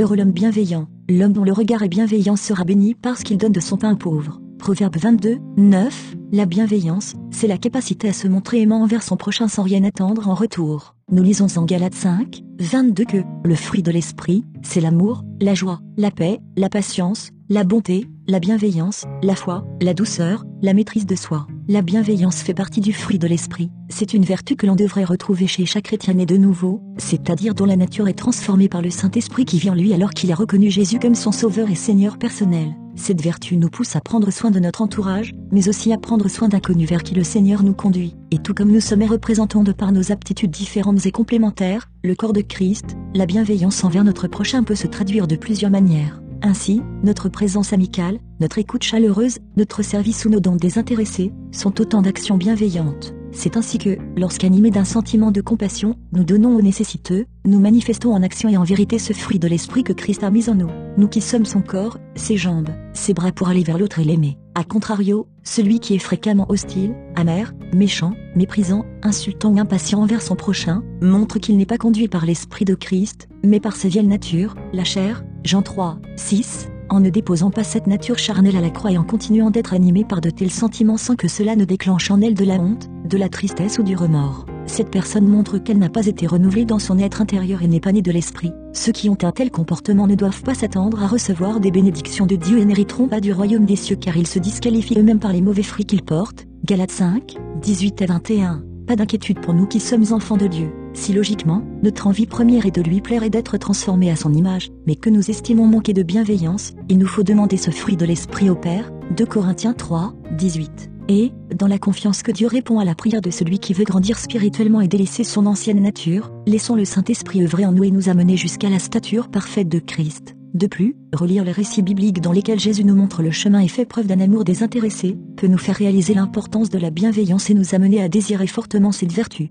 Heureux l'homme bienveillant, l'homme dont le regard est bienveillant sera béni parce qu'il donne de son pain aux pauvres. Proverbe 22, 9. La bienveillance, c'est la capacité à se montrer aimant envers son prochain sans rien attendre en retour. Nous lisons en Galates 5, 22 que le fruit de l'esprit, c'est l'amour, la joie, la paix, la patience, la bonté, la bienveillance, la foi, la douceur, la maîtrise de soi. La bienveillance fait partie du fruit de l'esprit. C'est une vertu que l'on devrait retrouver chez chaque chrétien né de nouveau, c'est-à-dire dont la nature est transformée par le Saint-Esprit qui vient en lui alors qu'il a reconnu Jésus comme son sauveur et Seigneur personnel. Cette vertu nous pousse à prendre soin de notre entourage, mais aussi à prendre soin d'inconnus vers qui le Seigneur nous conduit. Et tout comme nous sommes et représentons de par nos aptitudes différentes et complémentaires, le corps de Christ, la bienveillance envers notre prochain peut se traduire de plusieurs manières. Ainsi, notre présence amicale, notre écoute chaleureuse, notre service ou nos dons désintéressés, sont autant d'actions bienveillantes. C'est ainsi que, lorsqu'animés d'un sentiment de compassion, nous donnons aux nécessiteux, nous manifestons en action et en vérité ce fruit de l'esprit que Christ a mis en nous. Nous qui sommes son corps, ses jambes, ses bras pour aller vers l'autre et l'aimer. A contrario, celui qui est fréquemment hostile, amer, méchant, méprisant, insultant ou impatient envers son prochain, montre qu'il n'est pas conduit par l'esprit de Christ, mais par sa vieille nature, la chair. Jean 3, 6 en ne déposant pas cette nature charnelle à la croix et en continuant d'être animé par de tels sentiments sans que cela ne déclenche en elle de la honte, de la tristesse ou du remords. Cette personne montre qu'elle n'a pas été renouvelée dans son être intérieur et n'est pas née de l'esprit. Ceux qui ont un tel comportement ne doivent pas s'attendre à recevoir des bénédictions de Dieu et n'hériteront pas du royaume des cieux car ils se disqualifient eux-mêmes par les mauvais fruits qu'ils portent. Galates 5, 18 à 21. Pas d'inquiétude pour nous qui sommes enfants de Dieu. Si logiquement, notre envie première est de lui plaire et d'être transformé à son image, mais que nous estimons manquer de bienveillance, il nous faut demander ce fruit de l'Esprit au Père, 2 Corinthiens 3, 18. Et, dans la confiance que Dieu répond à la prière de celui qui veut grandir spirituellement et délaisser son ancienne nature, laissons le Saint-Esprit œuvrer en nous et nous amener jusqu'à la stature parfaite de Christ. De plus, relire les récits bibliques dans lesquels Jésus nous montre le chemin et fait preuve d'un amour désintéressé, peut nous faire réaliser l'importance de la bienveillance et nous amener à désirer fortement cette vertu.